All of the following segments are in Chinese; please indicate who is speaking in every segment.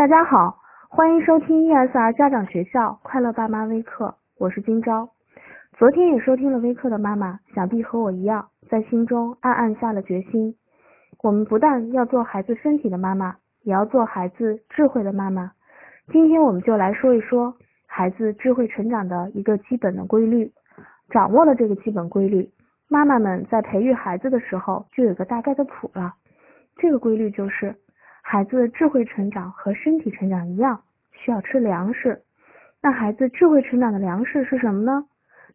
Speaker 1: 大家好，欢迎收听 ESR 家长学校快乐爸妈微课，我是今朝。昨天也收听了微课的妈妈，想必和我一样，在心中暗暗下了决心。我们不但要做孩子身体的妈妈，也要做孩子智慧的妈妈。今天我们就来说一说孩子智慧成长的一个基本的规律。掌握了这个基本规律，妈妈们在培育孩子的时候就有个大概的谱了。这个规律就是。孩子的智慧成长和身体成长一样，需要吃粮食。那孩子智慧成长的粮食是什么呢？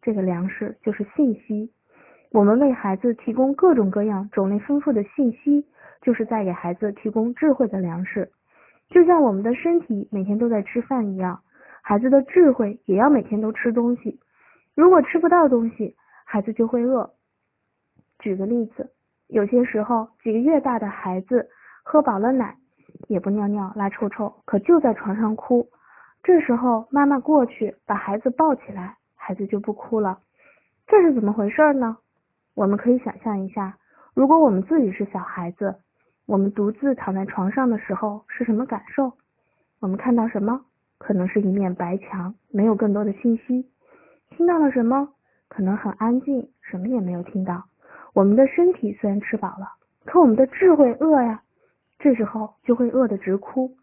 Speaker 1: 这个粮食就是信息。我们为孩子提供各种各样、种类丰富的信息，就是在给孩子提供智慧的粮食。就像我们的身体每天都在吃饭一样，孩子的智慧也要每天都吃东西。如果吃不到东西，孩子就会饿。举个例子，有些时候几个月大的孩子喝饱了奶。也不尿尿拉臭臭，可就在床上哭。这时候妈妈过去把孩子抱起来，孩子就不哭了。这是怎么回事呢？我们可以想象一下，如果我们自己是小孩子，我们独自躺在床上的时候是什么感受？我们看到什么？可能是一面白墙，没有更多的信息。听到了什么？可能很安静，什么也没有听到。我们的身体虽然吃饱了，可我们的智慧饿呀。这时候就会饿得直哭。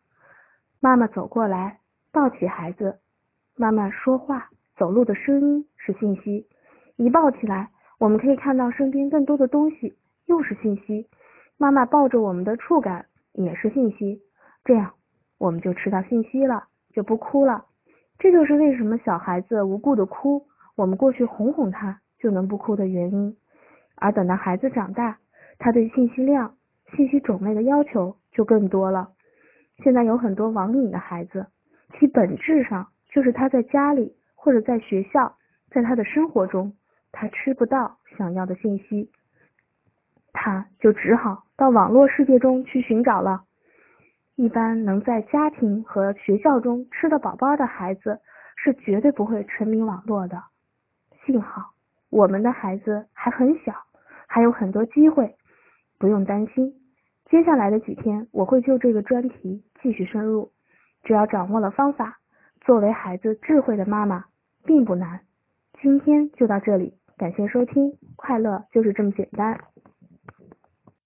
Speaker 1: 妈妈走过来，抱起孩子。妈妈说话、走路的声音是信息。一抱起来，我们可以看到身边更多的东西，又是信息。妈妈抱着我们的触感也是信息。这样我们就吃到信息了，就不哭了。这就是为什么小孩子无故的哭，我们过去哄哄他就能不哭的原因。而等到孩子长大，他对信息量。信息种类的要求就更多了。现在有很多网瘾的孩子，其本质上就是他在家里或者在学校，在他的生活中，他吃不到想要的信息，他就只好到网络世界中去寻找了。一般能在家庭和学校中吃得饱饱的孩子，是绝对不会沉迷网络的。幸好我们的孩子还很小，还有很多机会，不用担心。接下来的几天，我会就这个专题继续深入。只要掌握了方法，作为孩子智慧的妈妈并不难。今天就到这里，感谢收听，快乐就是这么简单。